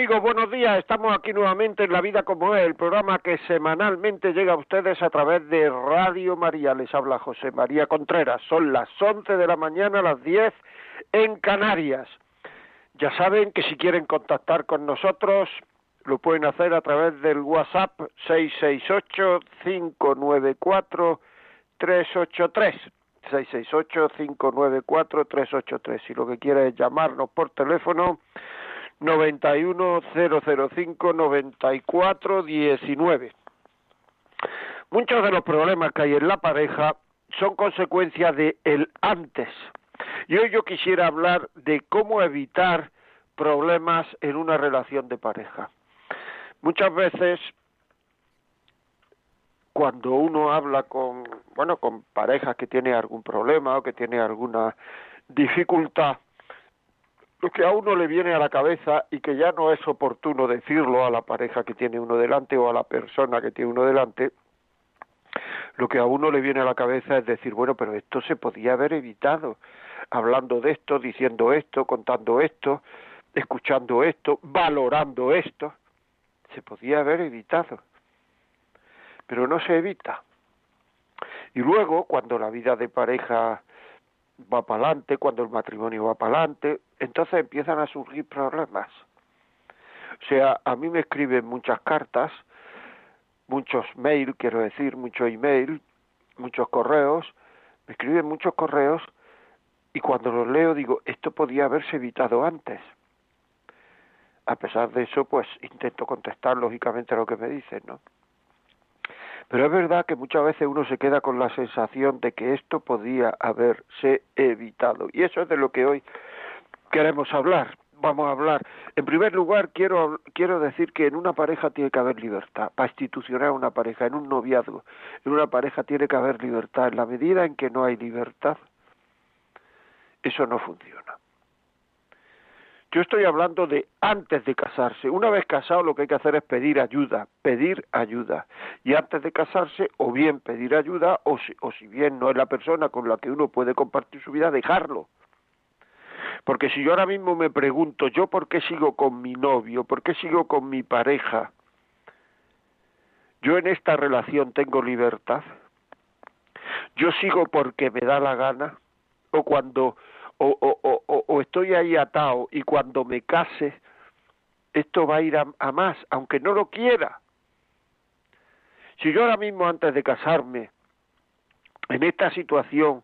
Amigos, buenos días. Estamos aquí nuevamente en La Vida como es, el programa que semanalmente llega a ustedes a través de Radio María. Les habla José María Contreras. Son las 11 de la mañana, las 10 en Canarias. Ya saben que si quieren contactar con nosotros, lo pueden hacer a través del WhatsApp 668-594-383. 668-594-383. Si lo que quiere es llamarnos por teléfono, 910059419. Muchos de los problemas que hay en la pareja son consecuencia de el antes. Y hoy yo quisiera hablar de cómo evitar problemas en una relación de pareja. Muchas veces cuando uno habla con, bueno, con parejas que tiene algún problema o que tiene alguna dificultad, lo que a uno le viene a la cabeza y que ya no es oportuno decirlo a la pareja que tiene uno delante o a la persona que tiene uno delante, lo que a uno le viene a la cabeza es decir, bueno, pero esto se podía haber evitado, hablando de esto, diciendo esto, contando esto, escuchando esto, valorando esto, se podía haber evitado, pero no se evita. Y luego, cuando la vida de pareja va para adelante, cuando el matrimonio va para adelante, entonces empiezan a surgir problemas. O sea, a mí me escriben muchas cartas, muchos mail, quiero decir, mucho email, muchos correos, me escriben muchos correos y cuando los leo digo, esto podía haberse evitado antes. A pesar de eso, pues intento contestar lógicamente lo que me dicen, ¿no? Pero es verdad que muchas veces uno se queda con la sensación de que esto podía haberse evitado. Y eso es de lo que hoy queremos hablar. Vamos a hablar. En primer lugar, quiero, quiero decir que en una pareja tiene que haber libertad. Para institucionar una pareja, en un noviazgo, en una pareja tiene que haber libertad. En la medida en que no hay libertad, eso no funciona. Yo estoy hablando de antes de casarse. Una vez casado lo que hay que hacer es pedir ayuda, pedir ayuda. Y antes de casarse, o bien pedir ayuda, o si, o si bien no es la persona con la que uno puede compartir su vida, dejarlo. Porque si yo ahora mismo me pregunto, ¿yo por qué sigo con mi novio? ¿Por qué sigo con mi pareja? ¿Yo en esta relación tengo libertad? ¿Yo sigo porque me da la gana? ¿O cuando o, o, o, estoy ahí atado y cuando me case esto va a ir a, a más, aunque no lo quiera. Si yo ahora mismo antes de casarme, en esta situación,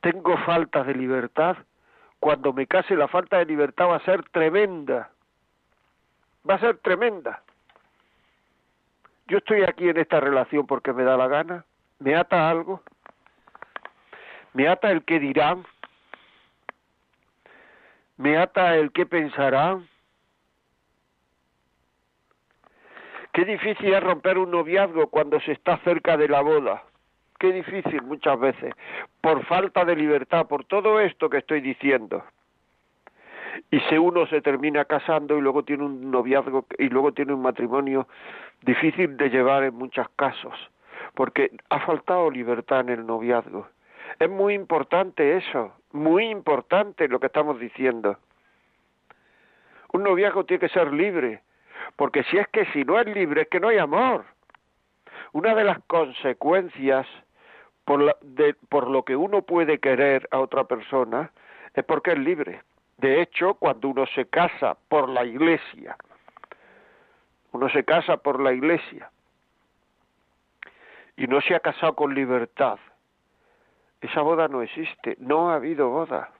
tengo falta de libertad, cuando me case la falta de libertad va a ser tremenda. Va a ser tremenda. Yo estoy aquí en esta relación porque me da la gana, me ata algo, me ata el que dirán, me ata el que pensará. Qué difícil es romper un noviazgo cuando se está cerca de la boda. Qué difícil muchas veces, por falta de libertad, por todo esto que estoy diciendo. Y si uno se termina casando y luego tiene un noviazgo y luego tiene un matrimonio difícil de llevar en muchos casos, porque ha faltado libertad en el noviazgo. Es muy importante eso, muy importante lo que estamos diciendo. Un noviazgo tiene que ser libre, porque si es que si no es libre es que no hay amor. Una de las consecuencias por, de, por lo que uno puede querer a otra persona es porque es libre. De hecho, cuando uno se casa por la iglesia, uno se casa por la iglesia y no se ha casado con libertad, esa boda no existe, no ha habido boda.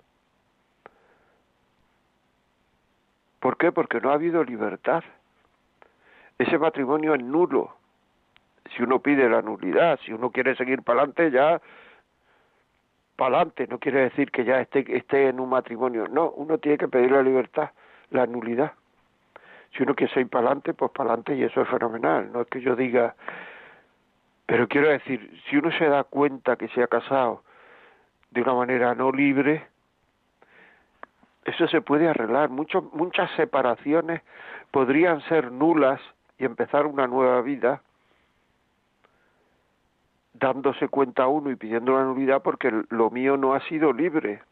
¿Por qué? Porque no ha habido libertad. Ese matrimonio es nulo. Si uno pide la nulidad, si uno quiere seguir para adelante ya, para adelante, no quiere decir que ya esté, esté en un matrimonio, no, uno tiene que pedir la libertad, la nulidad. Si uno quiere ir para adelante, pues para adelante y eso es fenomenal, no es que yo diga, pero quiero decir, si uno se da cuenta que se ha casado de una manera no libre, eso se puede arreglar. Mucho, muchas separaciones podrían ser nulas y empezar una nueva vida dándose cuenta uno y pidiendo la nulidad porque lo mío no ha sido libre.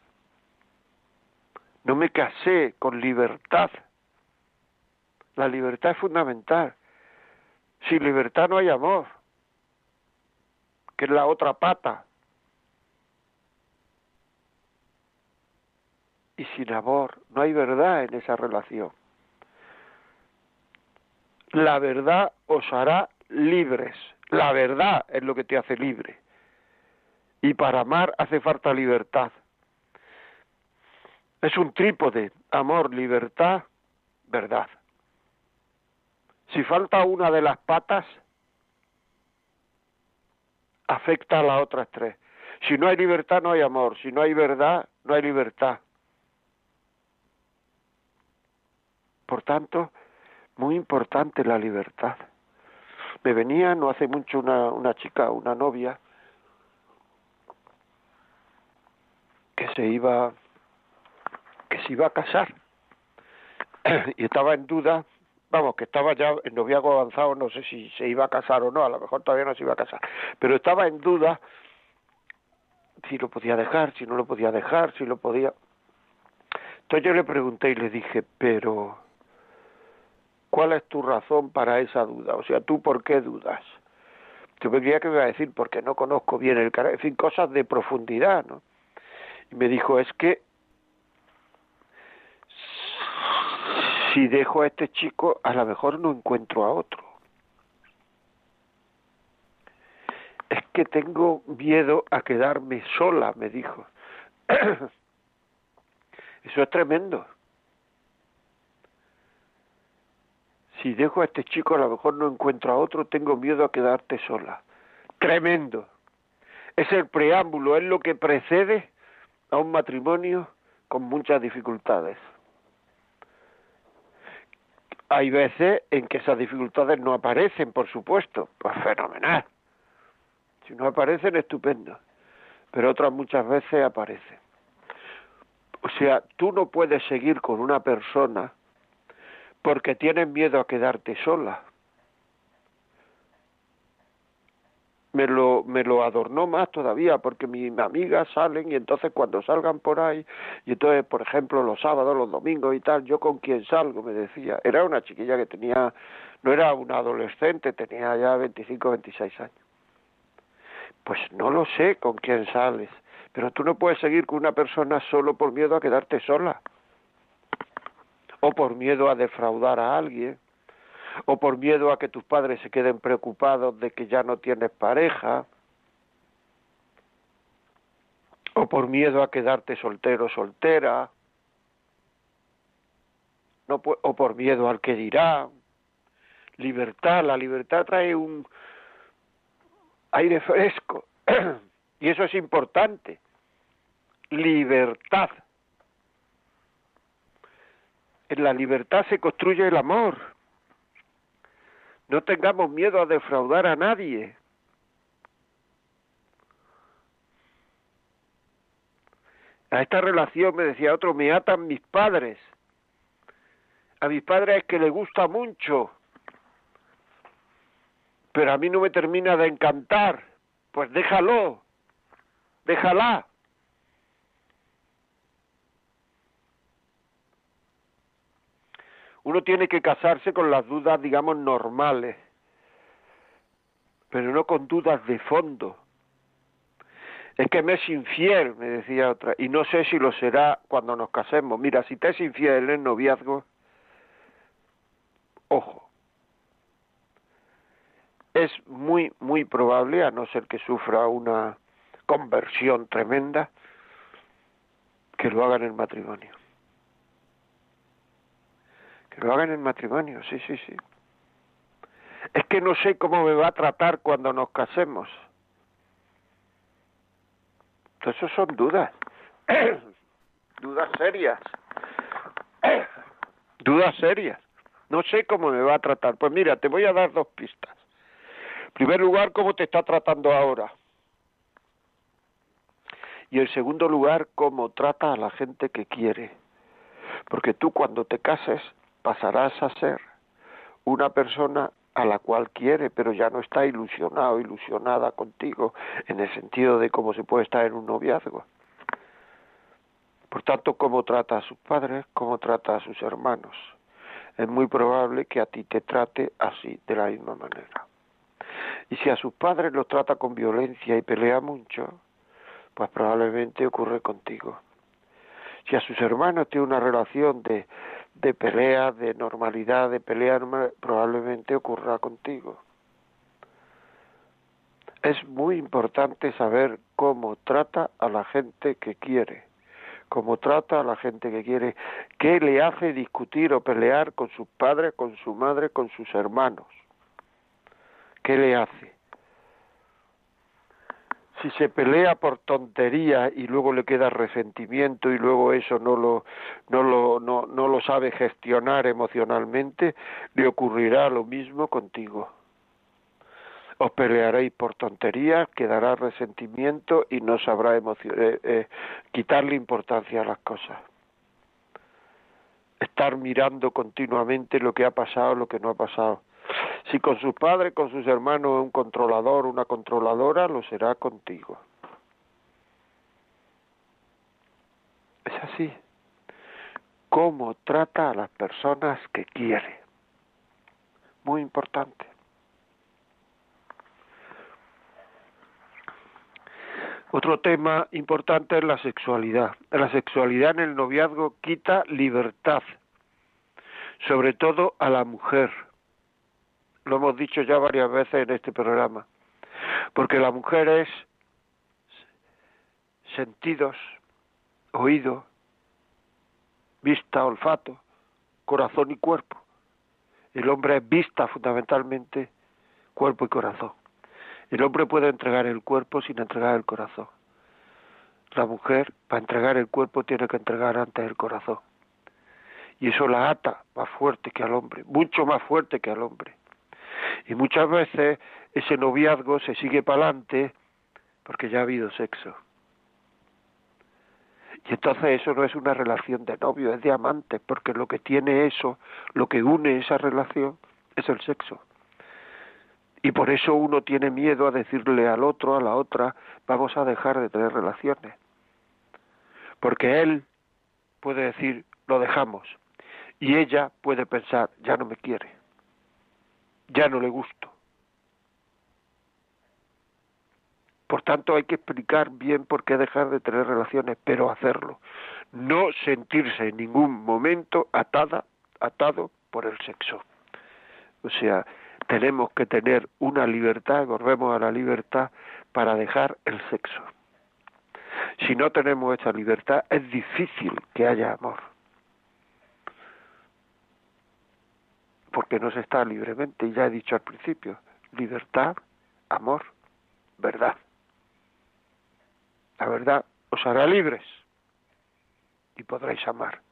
No me casé con libertad. La libertad es fundamental. Sin libertad no hay amor, que es la otra pata. Y sin amor no hay verdad en esa relación. La verdad os hará libres. La verdad es lo que te hace libre. Y para amar hace falta libertad. Es un trípode, amor, libertad, verdad. Si falta una de las patas, afecta a las otras tres. Si no hay libertad, no hay amor. Si no hay verdad, no hay libertad. Por tanto, muy importante la libertad. Me venía no hace mucho una, una chica, una novia, que se iba que se iba a casar. Y estaba en duda vamos que estaba ya en noviazgo avanzado no sé si se iba a casar o no a lo mejor todavía no se iba a casar. Pero estaba en duda si lo podía dejar si no lo podía dejar si lo podía. Entonces yo le pregunté y le dije pero ¿Cuál es tu razón para esa duda? O sea, ¿tú por qué dudas? Yo me creía que me iba a decir porque no conozco bien el carácter, en fin, cosas de profundidad, ¿no? Y me dijo, es que si dejo a este chico, a lo mejor no encuentro a otro. Es que tengo miedo a quedarme sola, me dijo. Eso es tremendo. Si dejo a este chico a lo mejor no encuentro a otro, tengo miedo a quedarte sola. Tremendo. Es el preámbulo, es lo que precede a un matrimonio con muchas dificultades. Hay veces en que esas dificultades no aparecen, por supuesto, pues fenomenal. Si no aparecen, estupendo. Pero otras muchas veces aparecen. O sea, tú no puedes seguir con una persona porque tienes miedo a quedarte sola. Me lo, me lo adornó más todavía porque mis amigas salen y entonces cuando salgan por ahí, y entonces por ejemplo los sábados, los domingos y tal, yo con quién salgo, me decía, era una chiquilla que tenía, no era una adolescente, tenía ya 25, 26 años. Pues no lo sé con quién sales, pero tú no puedes seguir con una persona solo por miedo a quedarte sola o por miedo a defraudar a alguien, o por miedo a que tus padres se queden preocupados de que ya no tienes pareja, o por miedo a quedarte soltero o soltera, no, o por miedo al que dirá. Libertad, la libertad trae un aire fresco y eso es importante. Libertad. En la libertad se construye el amor. No tengamos miedo a defraudar a nadie. A esta relación, me decía otro, me atan mis padres. A mis padres es que les gusta mucho, pero a mí no me termina de encantar. Pues déjalo, déjala. Uno tiene que casarse con las dudas, digamos, normales, pero no con dudas de fondo. Es que me es infiel, me decía otra, y no sé si lo será cuando nos casemos. Mira, si te es infiel en el noviazgo, ojo, es muy, muy probable, a no ser que sufra una conversión tremenda, que lo haga en el matrimonio. Que lo hagan en matrimonio, sí, sí, sí. Es que no sé cómo me va a tratar cuando nos casemos. Entonces son dudas, dudas serias, dudas serias. No sé cómo me va a tratar. Pues mira, te voy a dar dos pistas. En primer lugar, cómo te está tratando ahora. Y en segundo lugar, cómo trata a la gente que quiere. Porque tú cuando te cases pasarás a ser una persona a la cual quiere, pero ya no está ilusionado, ilusionada contigo, en el sentido de cómo se puede estar en un noviazgo. Por tanto, cómo trata a sus padres, cómo trata a sus hermanos. Es muy probable que a ti te trate así, de la misma manera. Y si a sus padres los trata con violencia y pelea mucho, pues probablemente ocurre contigo. Si a sus hermanos tiene una relación de, de pelea, de normalidad, de pelea, probablemente ocurra contigo. Es muy importante saber cómo trata a la gente que quiere, cómo trata a la gente que quiere, qué le hace discutir o pelear con sus padres, con su madre, con sus hermanos. ¿Qué le hace? Si se pelea por tontería y luego le queda resentimiento y luego eso no lo no lo no, no lo sabe gestionar emocionalmente le ocurrirá lo mismo contigo. Os pelearéis por tonterías quedará resentimiento y no sabrá eh, eh, quitarle importancia a las cosas. Estar mirando continuamente lo que ha pasado lo que no ha pasado si con sus padres, con sus hermanos un controlador, una controladora, lo será contigo. Es así. Cómo trata a las personas que quiere. Muy importante. Otro tema importante es la sexualidad. La sexualidad en el noviazgo quita libertad, sobre todo a la mujer lo hemos dicho ya varias veces en este programa, porque la mujer es sentidos, oído, vista, olfato, corazón y cuerpo. El hombre es vista fundamentalmente, cuerpo y corazón. El hombre puede entregar el cuerpo sin entregar el corazón. La mujer, para entregar el cuerpo, tiene que entregar antes el corazón. Y eso la ata más fuerte que al hombre, mucho más fuerte que al hombre. Y muchas veces ese noviazgo se sigue para adelante porque ya ha habido sexo. Y entonces eso no es una relación de novio, es de amante, porque lo que tiene eso, lo que une esa relación, es el sexo. Y por eso uno tiene miedo a decirle al otro, a la otra, vamos a dejar de tener relaciones. Porque él puede decir, lo dejamos. Y ella puede pensar, ya no me quiere ya no le gusto. Por tanto, hay que explicar bien por qué dejar de tener relaciones, pero hacerlo. No sentirse en ningún momento atada, atado por el sexo. O sea, tenemos que tener una libertad, volvemos a la libertad, para dejar el sexo. Si no tenemos esa libertad, es difícil que haya amor. Porque no se está libremente, y ya he dicho al principio, libertad, amor, verdad. La verdad os hará libres y podréis amar,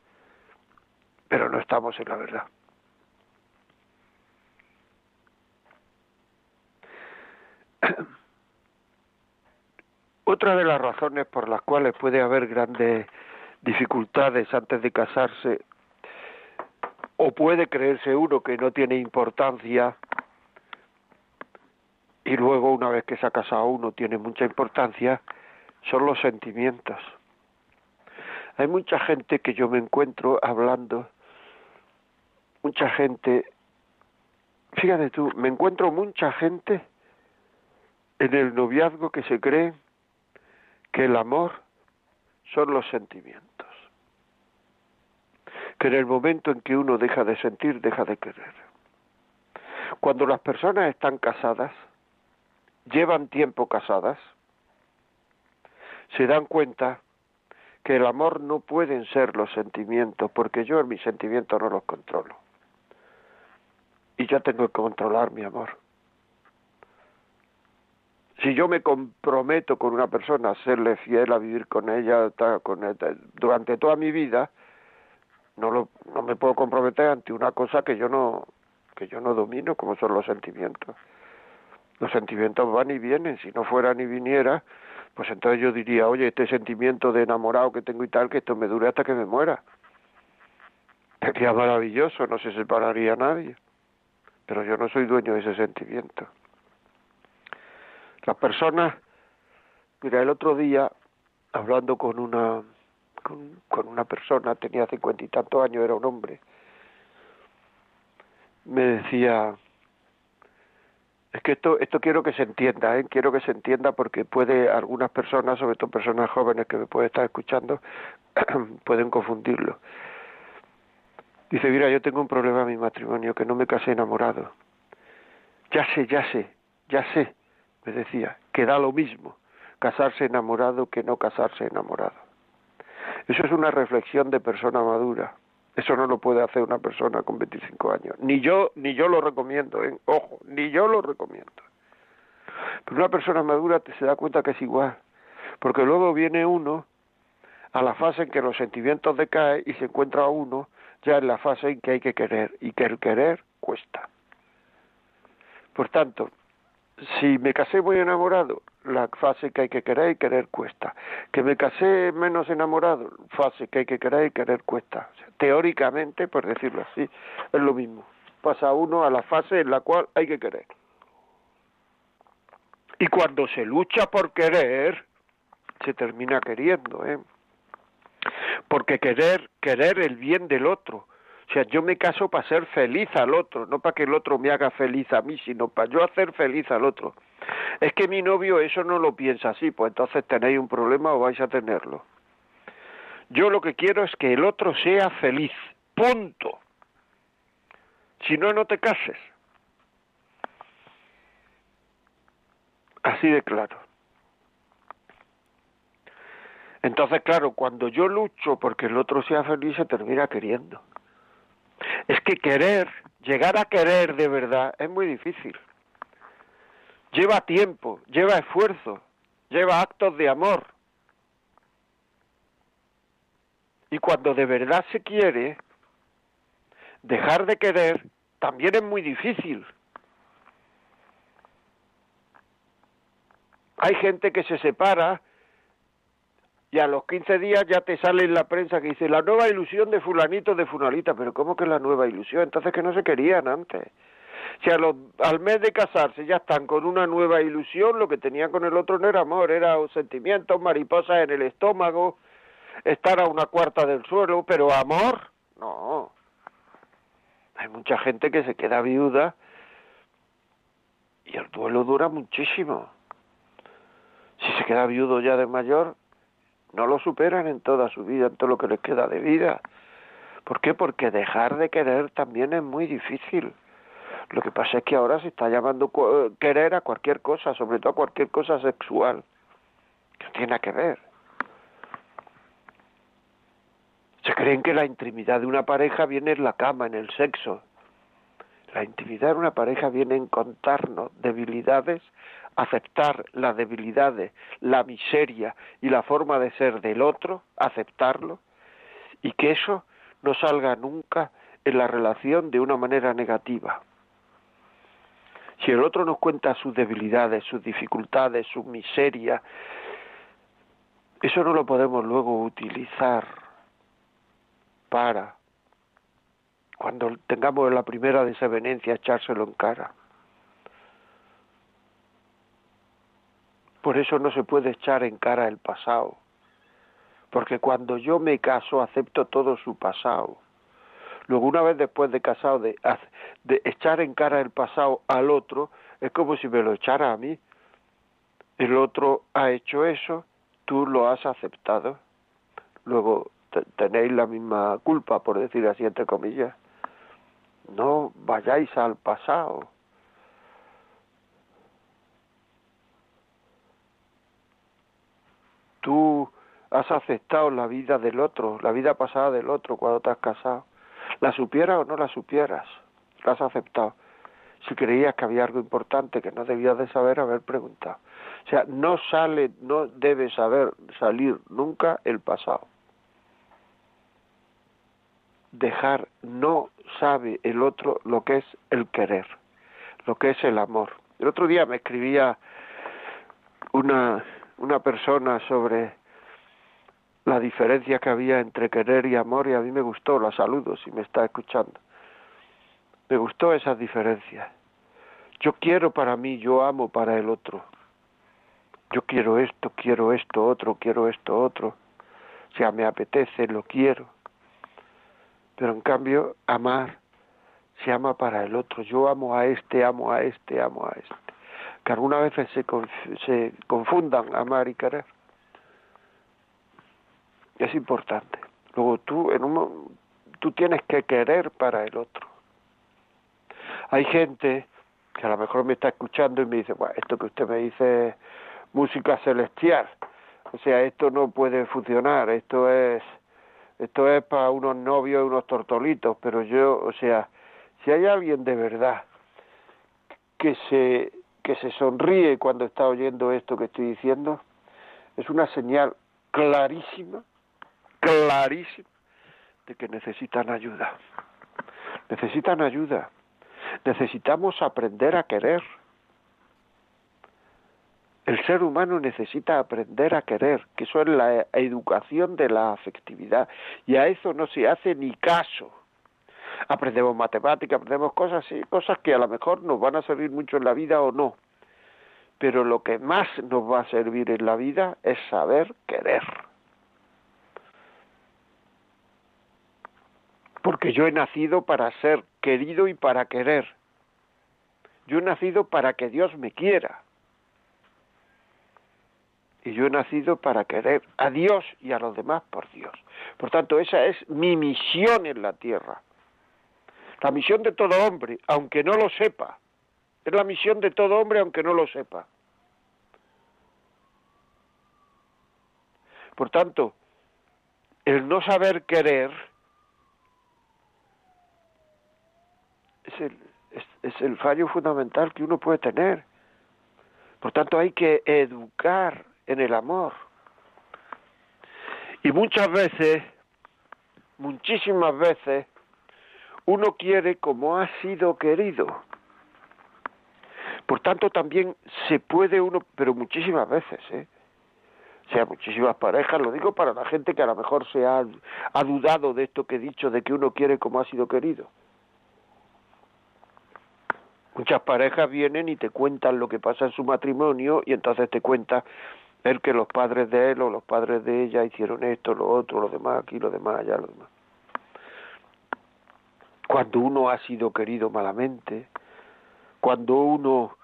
pero no estamos en la verdad. Otra de las razones por las cuales puede haber grandes dificultades antes de casarse o puede creerse uno que no tiene importancia y luego una vez que se ha casado uno tiene mucha importancia, son los sentimientos. Hay mucha gente que yo me encuentro hablando, mucha gente, fíjate tú, me encuentro mucha gente en el noviazgo que se cree que el amor son los sentimientos en el momento en que uno deja de sentir, deja de querer. Cuando las personas están casadas, llevan tiempo casadas, se dan cuenta que el amor no pueden ser los sentimientos, porque yo en mis sentimientos no los controlo. Y yo tengo que controlar mi amor. Si yo me comprometo con una persona a serle fiel, a vivir con ella con durante toda mi vida, no, lo, no me puedo comprometer ante una cosa que yo no que yo no domino, como son los sentimientos. Los sentimientos van y vienen, si no fueran ni viniera, pues entonces yo diría, oye, este sentimiento de enamorado que tengo y tal, que esto me dure hasta que me muera. Sería maravilloso, no se separaría nadie. Pero yo no soy dueño de ese sentimiento. Las personas, mira, el otro día, hablando con una, con, una persona, tenía cincuenta y tantos años, era un hombre, me decía, es que esto, esto quiero que se entienda, ¿eh? quiero que se entienda porque puede algunas personas, sobre todo personas jóvenes que me pueden estar escuchando, pueden confundirlo. Dice, mira, yo tengo un problema en mi matrimonio, que no me casé enamorado. Ya sé, ya sé, ya sé, me decía, que da lo mismo casarse enamorado que no casarse enamorado. Eso es una reflexión de persona madura. Eso no lo puede hacer una persona con 25 años. Ni yo, ni yo lo recomiendo, ¿eh? ojo, ni yo lo recomiendo. Pero una persona madura te se da cuenta que es igual, porque luego viene uno a la fase en que los sentimientos decaen y se encuentra uno ya en la fase en que hay que querer y que el querer cuesta. Por tanto, si me casé muy enamorado, la fase que hay que querer y querer cuesta. Que me casé menos enamorado, fase que hay que querer y querer cuesta. teóricamente, por decirlo así, es lo mismo. Pasa uno a la fase en la cual hay que querer. Y cuando se lucha por querer, se termina queriendo, ¿eh? Porque querer, querer el bien del otro, o sea, yo me caso para ser feliz al otro, no para que el otro me haga feliz a mí, sino para yo hacer feliz al otro. Es que mi novio eso no lo piensa así, pues entonces tenéis un problema o vais a tenerlo. Yo lo que quiero es que el otro sea feliz, punto. Si no, no te cases. Así de claro. Entonces, claro, cuando yo lucho porque el otro sea feliz, se termina queriendo. Es que querer, llegar a querer de verdad, es muy difícil. Lleva tiempo, lleva esfuerzo, lleva actos de amor. Y cuando de verdad se quiere, dejar de querer también es muy difícil. Hay gente que se separa y a los 15 días ya te sale en la prensa que dice la nueva ilusión de fulanito de funalita, pero ¿cómo que la nueva ilusión? Entonces que no se querían antes. Si a los, al mes de casarse ya están con una nueva ilusión, lo que tenían con el otro no era amor, era sentimientos, mariposas en el estómago, estar a una cuarta del suelo, pero amor, no. Hay mucha gente que se queda viuda y el duelo dura muchísimo. Si se queda viudo ya de mayor, no lo superan en toda su vida, en todo lo que les queda de vida. ¿Por qué? Porque dejar de querer también es muy difícil. Lo que pasa es que ahora se está llamando querer a cualquier cosa, sobre todo a cualquier cosa sexual, que no tiene que ver. Se creen que la intimidad de una pareja viene en la cama, en el sexo. La intimidad de una pareja viene en contarnos debilidades aceptar las debilidades, la miseria y la forma de ser del otro, aceptarlo, y que eso no salga nunca en la relación de una manera negativa. Si el otro nos cuenta sus debilidades, sus dificultades, su miseria, eso no lo podemos luego utilizar para, cuando tengamos la primera desavenencia, echárselo en cara. Por eso no se puede echar en cara el pasado. Porque cuando yo me caso acepto todo su pasado. Luego una vez después de casado, de, de echar en cara el pasado al otro, es como si me lo echara a mí. El otro ha hecho eso, tú lo has aceptado. Luego tenéis la misma culpa, por decir así entre comillas. No vayáis al pasado. Tú has aceptado la vida del otro, la vida pasada del otro cuando te has casado. La supieras o no la supieras, la has aceptado. Si creías que había algo importante que no debías de saber, haber preguntado. O sea, no sale, no debe saber salir nunca el pasado. Dejar, no sabe el otro lo que es el querer, lo que es el amor. El otro día me escribía una, una persona sobre la diferencia que había entre querer y amor y a mí me gustó, la saludo si me está escuchando. Me gustó esa diferencia. Yo quiero para mí, yo amo para el otro. Yo quiero esto, quiero esto otro, quiero esto otro. O sea, me apetece, lo quiero. Pero en cambio, amar se ama para el otro. Yo amo a este, amo a este, amo a este. Que algunas veces se, se confundan amar y querer. Es importante. Luego tú, en un, tú tienes que querer para el otro. Hay gente que a lo mejor me está escuchando y me dice, bueno, esto que usted me dice es música celestial. O sea, esto no puede funcionar, esto es esto es para unos novios y unos tortolitos, pero yo, o sea, si hay alguien de verdad que se que se sonríe cuando está oyendo esto que estoy diciendo, es una señal clarísima, clarísima de que necesitan ayuda. Necesitan ayuda. Necesitamos aprender a querer. El ser humano necesita aprender a querer, que eso es la educación de la afectividad, y a eso no se hace ni caso. Aprendemos matemáticas, aprendemos cosas, sí, cosas que a lo mejor nos van a servir mucho en la vida o no, pero lo que más nos va a servir en la vida es saber querer. porque yo he nacido para ser querido y para querer. Yo he nacido para que Dios me quiera. Y yo he nacido para querer a Dios y a los demás por Dios. Por tanto, esa es mi misión en la tierra. La misión de todo hombre, aunque no lo sepa. Es la misión de todo hombre, aunque no lo sepa. Por tanto, el no saber querer es el, es, el fallo fundamental que uno puede tener. Por tanto, hay que educar en el amor. Y muchas veces, muchísimas veces, uno quiere como ha sido querido. Por tanto, también se puede uno, pero muchísimas veces, ¿eh? O sea, muchísimas parejas, lo digo para la gente que a lo mejor se ha, ha dudado de esto que he dicho, de que uno quiere como ha sido querido. Muchas parejas vienen y te cuentan lo que pasa en su matrimonio y entonces te cuenta el que los padres de él o los padres de ella hicieron esto, lo otro, lo demás aquí, lo demás allá, lo demás. Cuando uno ha sido querido malamente, cuando uno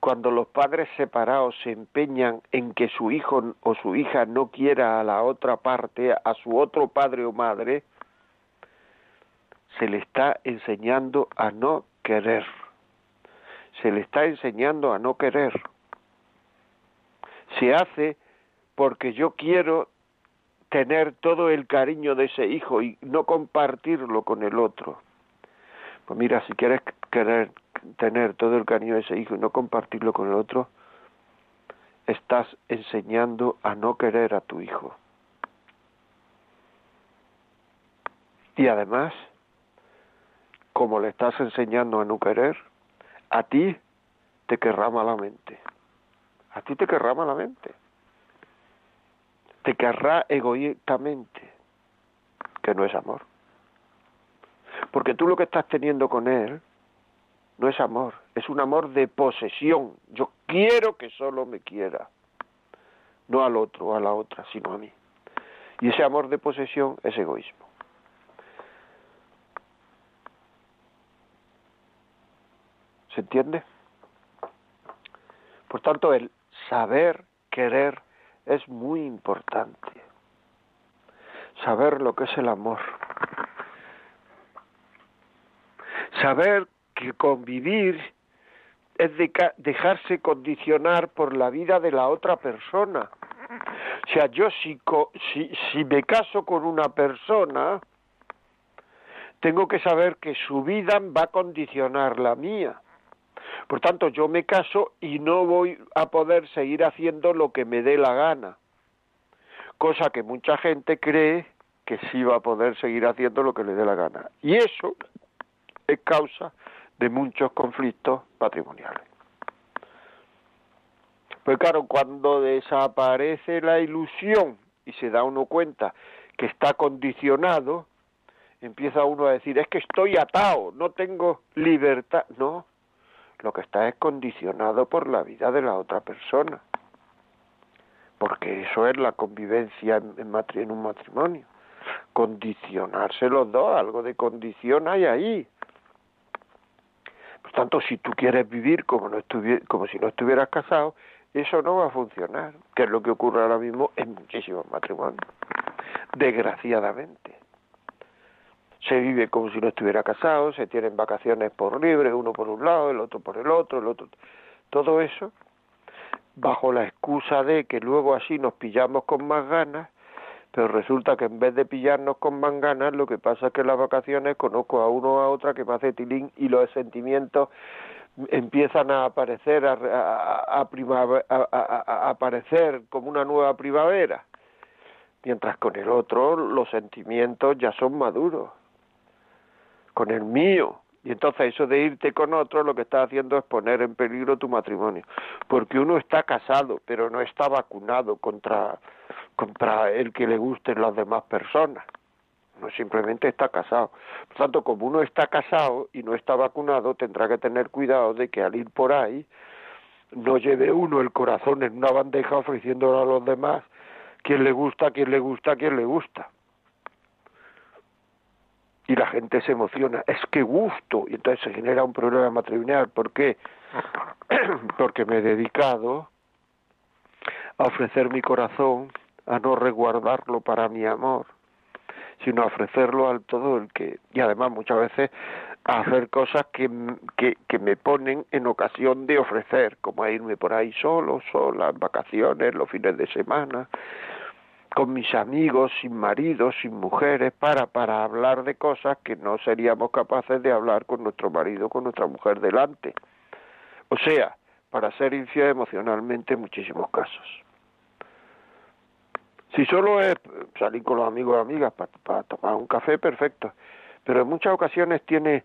cuando los padres separados se empeñan en que su hijo o su hija no quiera a la otra parte, a su otro padre o madre, se le está enseñando a no querer. Se le está enseñando a no querer. Se hace porque yo quiero tener todo el cariño de ese hijo y no compartirlo con el otro. Pues mira, si quieres querer tener todo el cariño de ese hijo y no compartirlo con el otro, estás enseñando a no querer a tu hijo. Y además, como le estás enseñando a no querer, a ti te querrá malamente. A ti te querrá malamente. Te querrá egoístamente, que no es amor. Porque tú lo que estás teniendo con él no es amor, es un amor de posesión. Yo quiero que solo me quiera, no al otro o a la otra, sino a mí. Y ese amor de posesión es egoísmo. ¿Se entiende? Por tanto, el saber querer es muy importante. Saber lo que es el amor. Saber que convivir es dejarse condicionar por la vida de la otra persona. O sea, yo si, si, si me caso con una persona, tengo que saber que su vida va a condicionar la mía. Por tanto, yo me caso y no voy a poder seguir haciendo lo que me dé la gana. Cosa que mucha gente cree que sí va a poder seguir haciendo lo que le dé la gana. Y eso es causa de muchos conflictos patrimoniales. Pues claro, cuando desaparece la ilusión y se da uno cuenta que está condicionado, empieza uno a decir, es que estoy atado, no tengo libertad. No, lo que está es condicionado por la vida de la otra persona. Porque eso es la convivencia en, un matrimonio. Condicionarse los dos, algo de condición hay ahí. Por tanto, si tú quieres vivir como, no como si no estuvieras casado, eso no va a funcionar, que es lo que ocurre ahora mismo en muchísimos matrimonios, desgraciadamente. Se vive como si no estuviera casado, se tienen vacaciones por libre, uno por un lado, el otro por el otro, el otro. Todo eso bajo la excusa de que luego así nos pillamos con más ganas, pero resulta que en vez de pillarnos con más ganas, lo que pasa es que en las vacaciones conozco a uno o a otra que me hace tilín y los sentimientos empiezan a aparecer a, a, a, aparecer como una nueva primavera mientras con el otro los sentimientos ya son maduros con el mío y entonces eso de irte con otro lo que está haciendo es poner en peligro tu matrimonio porque uno está casado pero no está vacunado contra contra el que le gusten las demás personas no simplemente está casado. Por tanto, como uno está casado y no está vacunado, tendrá que tener cuidado de que al ir por ahí no lleve uno el corazón en una bandeja ofreciéndolo a los demás quién le gusta, quién le gusta, quién le gusta. Y la gente se emociona, es que gusto, y entonces se genera un problema matrimonial. ¿Por qué? Porque me he dedicado a ofrecer mi corazón, a no resguardarlo para mi amor sino ofrecerlo al todo el que y además muchas veces hacer cosas que, que, que me ponen en ocasión de ofrecer, como irme por ahí solo, sola, en vacaciones, los fines de semana, con mis amigos, sin maridos, sin mujeres, para, para hablar de cosas que no seríamos capaces de hablar con nuestro marido, con nuestra mujer delante. O sea, para ser infiel emocionalmente en muchísimos casos. Si solo es salir con los amigos o amigas para, tomar un café, perfecto. Pero en muchas ocasiones tiene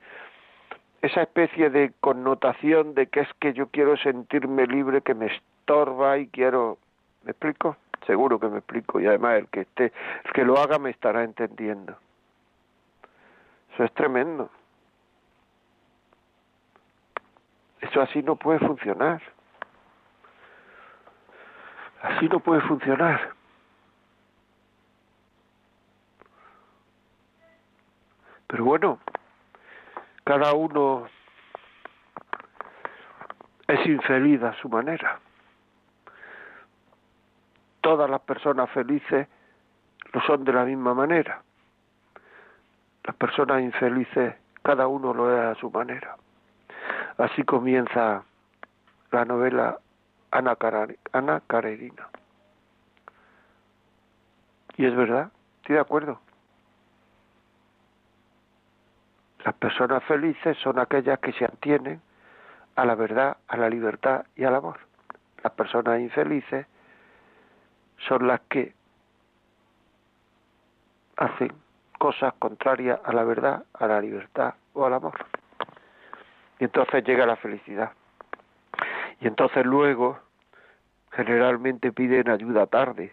esa especie de connotación de que es que yo quiero sentirme libre, que me estorba y quiero... ¿Me explico? Seguro que me explico. Y además el que esté, el que lo haga me estará entendiendo. Eso es tremendo. Eso así no puede funcionar. Así no puede funcionar. Pero bueno, cada uno es infeliz a su manera. Todas las personas felices lo son de la misma manera. Las personas infelices, cada uno lo es a su manera. Así comienza la novela Ana, Ana Karenina. Y es verdad, estoy de acuerdo. Las personas felices son aquellas que se atienen a la verdad, a la libertad y al amor. Las personas infelices son las que hacen cosas contrarias a la verdad, a la libertad o al amor. Y entonces llega la felicidad. Y entonces luego generalmente piden ayuda tarde,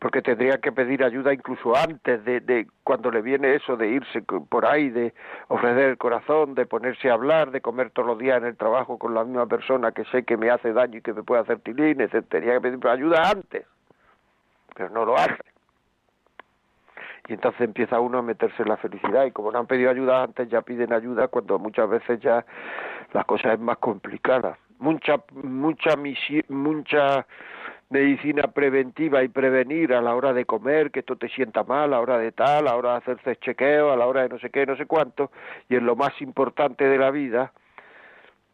porque tendría que pedir ayuda incluso antes de, de, cuando le viene eso de irse por ahí, de ofrecer el corazón, de ponerse a hablar, de comer todos los días en el trabajo con la misma persona que sé que me hace daño y que me puede hacer tilín, etc. Tendría que pedir ayuda antes, pero no lo hace. Y entonces empieza uno a meterse en la felicidad y como no han pedido ayuda antes, ya piden ayuda cuando muchas veces ya la cosa es más complicada. Mucha, mucha, mucha medicina preventiva y prevenir a la hora de comer, que esto te sienta mal, a la hora de tal, a la hora de hacerse chequeo, a la hora de no sé qué, no sé cuánto, y en lo más importante de la vida,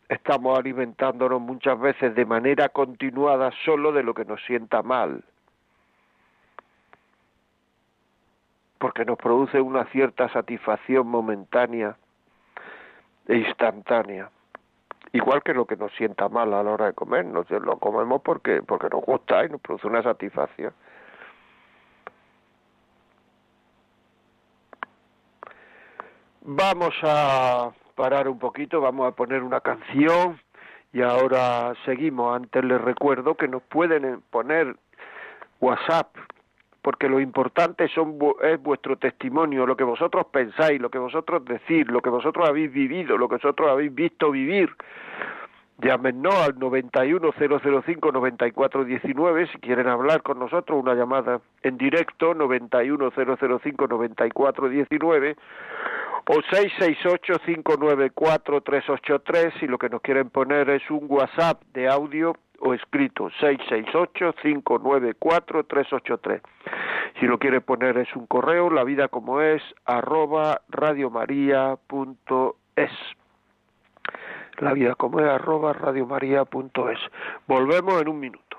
estamos alimentándonos muchas veces de manera continuada solo de lo que nos sienta mal. Porque nos produce una cierta satisfacción momentánea e instantánea. Igual que lo que nos sienta mal a la hora de comer, nos lo comemos porque, porque nos gusta y nos produce una satisfacción. Vamos a parar un poquito, vamos a poner una canción y ahora seguimos. Antes les recuerdo que nos pueden poner WhatsApp porque lo importante son, es vuestro testimonio, lo que vosotros pensáis, lo que vosotros decís, lo que vosotros habéis vivido, lo que vosotros habéis visto vivir. Llámenos al 910059419 si quieren hablar con nosotros, una llamada en directo 910059419 o 668-594-383 si lo que nos quieren poner es un WhatsApp de audio o escrito 668-594-383. Si lo quiere poner es un correo, la vida como es, arroba radiomaria.es. La vida como es, arroba radiomaria.es. Volvemos en un minuto.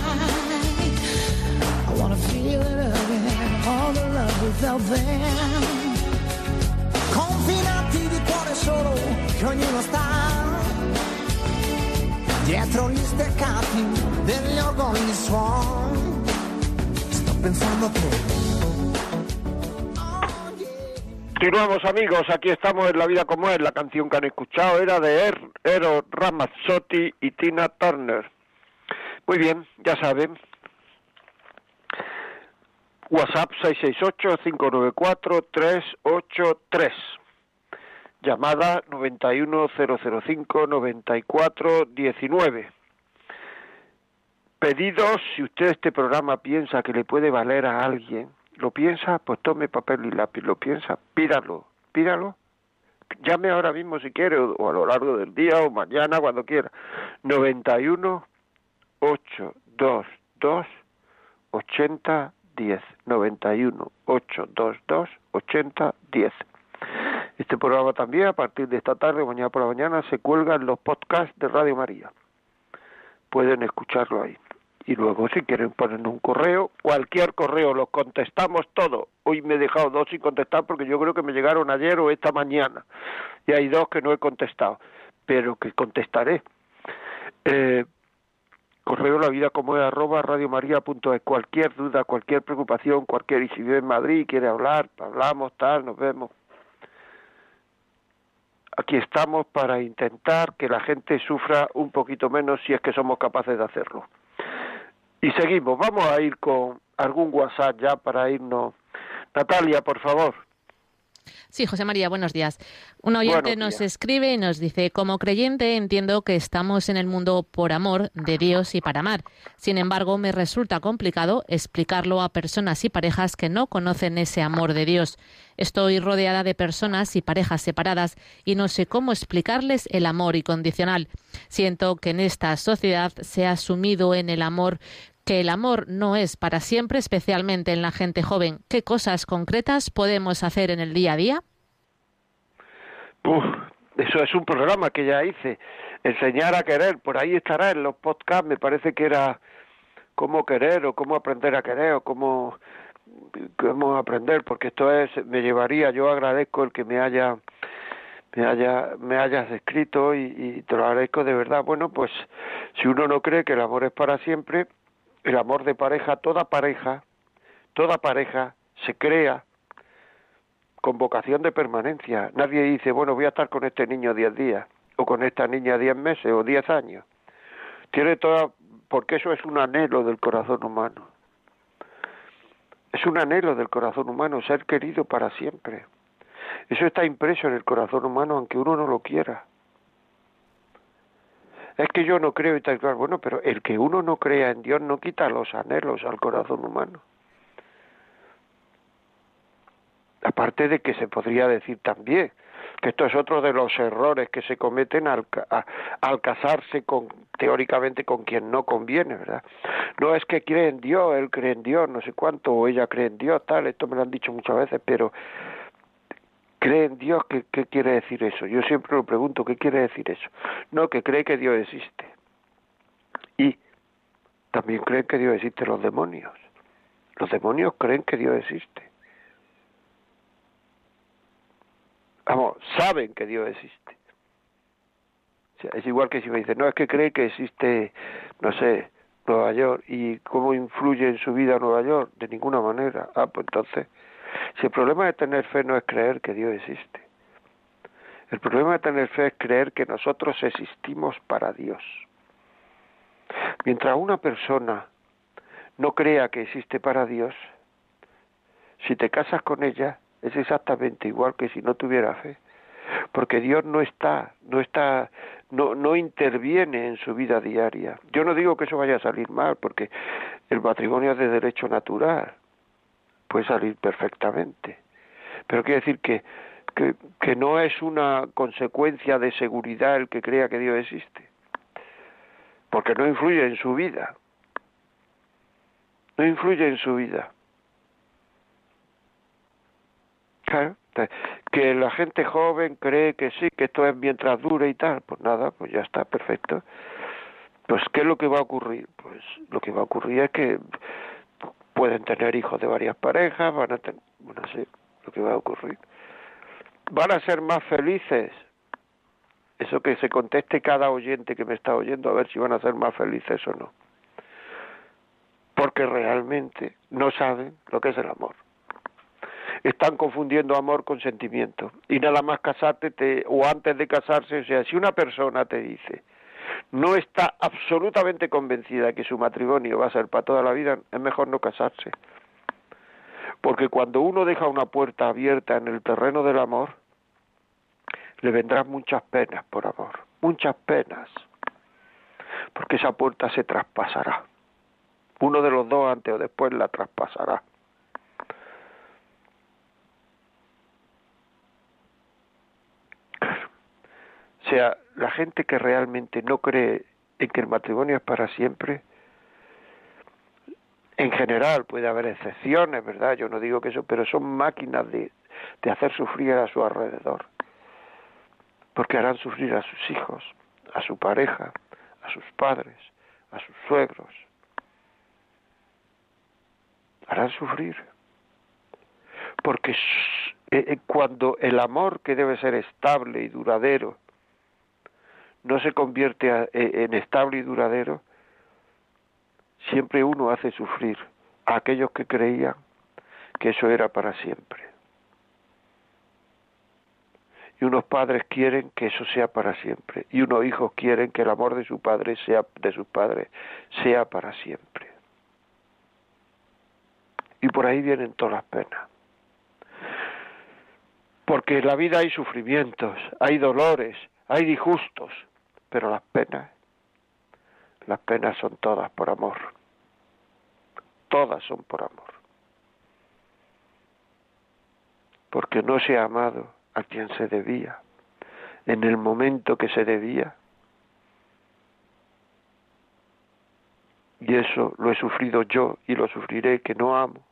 Continuamos amigos, aquí estamos en La Vida como es, la canción que han escuchado era de er, Ramazzotti y Tina Turner. Muy bien, ya saben. WhatsApp 668-594-383. Llamada 91005-9419. Pedidos, si usted este programa piensa que le puede valer a alguien, lo piensa, pues tome papel y lápiz, lo piensa, pídalo, pídalo. Llame ahora mismo si quiere, o, a lo largo del día, o mañana, cuando quiera. 91 822 80 10. 91 822 80 10. Este programa también, a partir de esta tarde, mañana por la mañana, se cuelga en los podcasts de Radio María. Pueden escucharlo ahí. Y luego, si quieren poner un correo, cualquier correo, lo contestamos todo. Hoy me he dejado dos sin contestar porque yo creo que me llegaron ayer o esta mañana. Y hay dos que no he contestado, pero que contestaré. Eh, correo la vida como es arroba radiomaria.es. Cualquier duda, cualquier preocupación, cualquier. Si vive en Madrid quiere hablar, hablamos, tal, nos vemos. Aquí estamos para intentar que la gente sufra un poquito menos si es que somos capaces de hacerlo. Y seguimos, vamos a ir con algún WhatsApp ya para irnos. Natalia, por favor. Sí, José María, buenos días. Un oyente nos escribe y nos dice, como creyente entiendo que estamos en el mundo por amor de Dios y para amar. Sin embargo, me resulta complicado explicarlo a personas y parejas que no conocen ese amor de Dios. Estoy rodeada de personas y parejas separadas y no sé cómo explicarles el amor incondicional. Siento que en esta sociedad se ha sumido en el amor que el amor no es para siempre, especialmente en la gente joven. ¿Qué cosas concretas podemos hacer en el día a día? eso es un programa que ya hice, enseñar a querer, por ahí estará en los podcasts, me parece que era cómo querer o cómo aprender a querer o cómo, cómo aprender, porque esto es, me llevaría, yo agradezco el que me haya me haya me hayas escrito y, y te lo agradezco de verdad. Bueno, pues si uno no cree que el amor es para siempre, el amor de pareja, toda pareja, toda pareja se crea con vocación de permanencia. Nadie dice, bueno, voy a estar con este niño diez días, o con esta niña diez meses, o diez años. Tiene toda, porque eso es un anhelo del corazón humano. Es un anhelo del corazón humano, ser querido para siempre. Eso está impreso en el corazón humano, aunque uno no lo quiera es que yo no creo y tal cual. Bueno, pero el que uno no crea en Dios no quita los anhelos al corazón humano. Aparte de que se podría decir también que esto es otro de los errores que se cometen al, al casarse con teóricamente con quien no conviene, ¿verdad? No es que cree en Dios, él cree en Dios, no sé cuánto, o ella cree en Dios, tal, esto me lo han dicho muchas veces, pero cree en Dios, ¿qué, ¿qué, quiere decir eso? Yo siempre lo pregunto, ¿qué quiere decir eso? No, que cree que Dios existe. Y también creen que Dios existe los demonios. Los demonios creen que Dios existe. Vamos, saben que Dios existe. O sea, es igual que si me dicen, no, es que cree que existe, no sé, Nueva York. ¿Y cómo influye en su vida Nueva York? De ninguna manera. Ah, pues entonces si el problema de tener fe no es creer que Dios existe, el problema de tener fe es creer que nosotros existimos para Dios. Mientras una persona no crea que existe para Dios, si te casas con ella es exactamente igual que si no tuviera fe, porque Dios no está, no está, no, no interviene en su vida diaria. Yo no digo que eso vaya a salir mal, porque el matrimonio es de derecho natural, puede salir perfectamente. Pero quiere decir que, que, que no es una consecuencia de seguridad el que crea que Dios existe, porque no influye en su vida, no influye en su vida. Claro, que la gente joven cree que sí, que esto es mientras dure y tal, pues nada, pues ya está, perfecto. Pues, ¿qué es lo que va a ocurrir? Pues lo que va a ocurrir es que pueden tener hijos de varias parejas, van a tener, bueno, sí, lo que va a ocurrir. Van a ser más felices. Eso que se conteste cada oyente que me está oyendo a ver si van a ser más felices o no. Porque realmente no saben lo que es el amor. Están confundiendo amor con sentimiento. Y nada más casarte te, o antes de casarse, o sea, si una persona te dice, no está absolutamente convencida que su matrimonio va a ser para toda la vida, es mejor no casarse. Porque cuando uno deja una puerta abierta en el terreno del amor, le vendrán muchas penas por amor, muchas penas, porque esa puerta se traspasará. Uno de los dos antes o después la traspasará. O sea, la gente que realmente no cree en que el matrimonio es para siempre, en general puede haber excepciones, ¿verdad? Yo no digo que eso, pero son máquinas de, de hacer sufrir a su alrededor, porque harán sufrir a sus hijos, a su pareja, a sus padres, a sus suegros. Harán sufrir. Porque eh, eh, cuando el amor que debe ser estable y duradero no se convierte e, en estable y duradero, siempre uno hace sufrir a aquellos que creían que eso era para siempre. Y unos padres quieren que eso sea para siempre. Y unos hijos quieren que el amor de su padre sea de sus padres sea para siempre. Y por ahí vienen todas las penas. Porque en la vida hay sufrimientos, hay dolores, hay disgustos, pero las penas, las penas son todas por amor. Todas son por amor. Porque no se ha amado a quien se debía, en el momento que se debía. Y eso lo he sufrido yo y lo sufriré que no amo.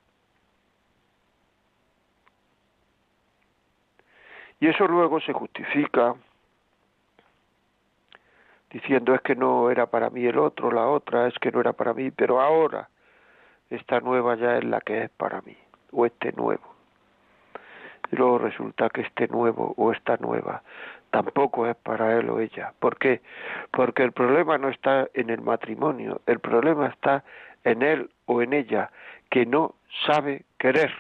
Y eso luego se justifica diciendo es que no era para mí el otro, la otra, es que no era para mí, pero ahora esta nueva ya es la que es para mí, o este nuevo. Y luego resulta que este nuevo o esta nueva tampoco es para él o ella. ¿Por qué? Porque el problema no está en el matrimonio, el problema está en él o en ella, que no sabe querer.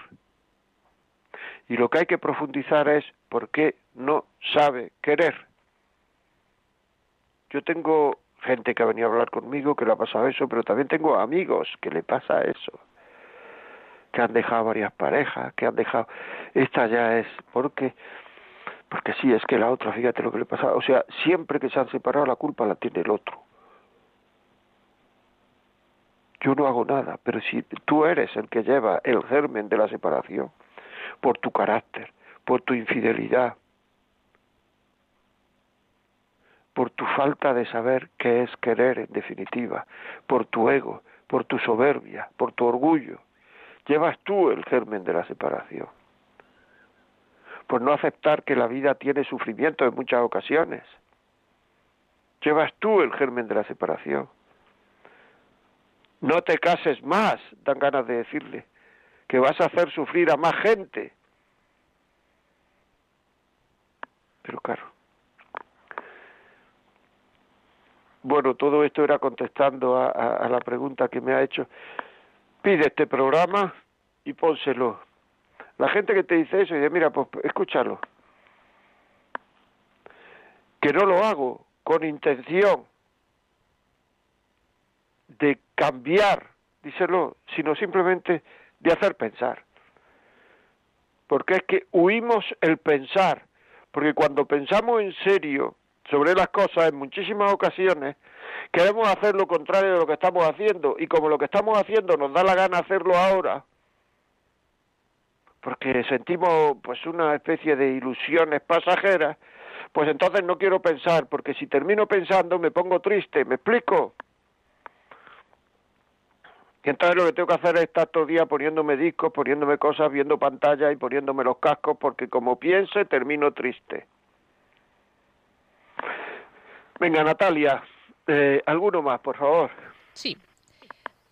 Y lo que hay que profundizar es por qué no sabe querer. Yo tengo gente que ha venido a hablar conmigo que le ha pasado eso, pero también tengo amigos que le pasa eso, que han dejado varias parejas, que han dejado... Esta ya es porque... Porque sí, es que la otra, fíjate lo que le pasa. O sea, siempre que se han separado la culpa la tiene el otro. Yo no hago nada, pero si tú eres el que lleva el germen de la separación, por tu carácter, por tu infidelidad, por tu falta de saber qué es querer en definitiva, por tu ego, por tu soberbia, por tu orgullo. Llevas tú el germen de la separación. Por no aceptar que la vida tiene sufrimiento en muchas ocasiones. Llevas tú el germen de la separación. No te cases más, dan ganas de decirle, que vas a hacer sufrir a más gente. Pero claro, Bueno, todo esto era contestando a, la pregunta que me ha hecho. Pide este programa y pónselo. La gente que te dice eso, dice, mira, pues escúchalo. Que no lo hago con intención de cambiar, díselo, sino simplemente de hacer pensar. Porque es que huimos el pensar, porque cuando pensamos en serio, sobre las cosas en muchísimas ocasiones queremos hacer lo contrario de lo que estamos haciendo y como lo que estamos haciendo nos da la gana hacerlo ahora porque sentimos pues una especie de ilusiones pasajeras pues entonces no quiero pensar porque si termino pensando me pongo triste me explico y entonces lo que tengo que hacer es estar todo el día poniéndome discos, poniéndome cosas, viendo pantallas y poniéndome los cascos, porque como piense termino triste. Venga, Natalia, eh, alguno más, por favor. Sí.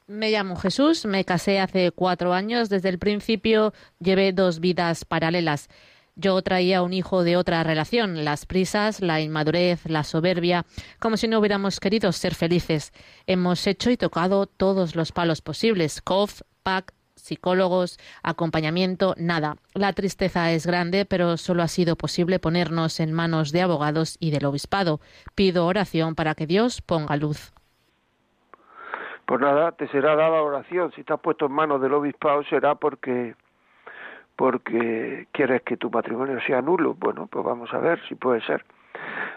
Me llamo Jesús, me casé hace cuatro años. Desde el principio llevé dos vidas paralelas. Yo traía un hijo de otra relación, las prisas, la inmadurez, la soberbia, como si no hubiéramos querido ser felices. Hemos hecho y tocado todos los palos posibles, COF, PAC, psicólogos, acompañamiento, nada. La tristeza es grande, pero solo ha sido posible ponernos en manos de abogados y del obispado. Pido oración para que Dios ponga luz. Pues nada, te será dada oración. Si estás puesto en manos del obispado será porque porque quieres que tu matrimonio sea nulo. Bueno, pues vamos a ver si puede ser.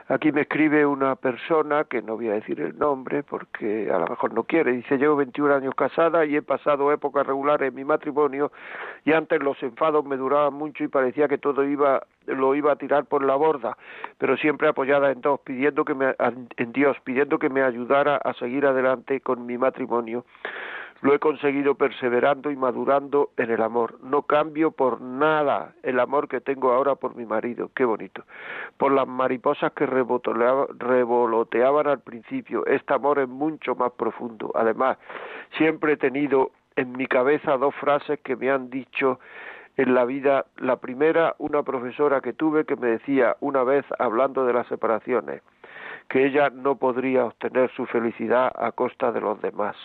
Aquí me escribe una persona, que no voy a decir el nombre porque a lo mejor no quiere, dice, llevo 21 años casada y he pasado épocas regulares en mi matrimonio y antes los enfados me duraban mucho y parecía que todo iba lo iba a tirar por la borda, pero siempre apoyada en pidiendo que me, en Dios, pidiendo que me ayudara a seguir adelante con mi matrimonio. Lo he conseguido perseverando y madurando en el amor. No cambio por nada el amor que tengo ahora por mi marido. Qué bonito. Por las mariposas que revoloteaban al principio. Este amor es mucho más profundo. Además, siempre he tenido en mi cabeza dos frases que me han dicho en la vida. La primera, una profesora que tuve que me decía una vez hablando de las separaciones, que ella no podría obtener su felicidad a costa de los demás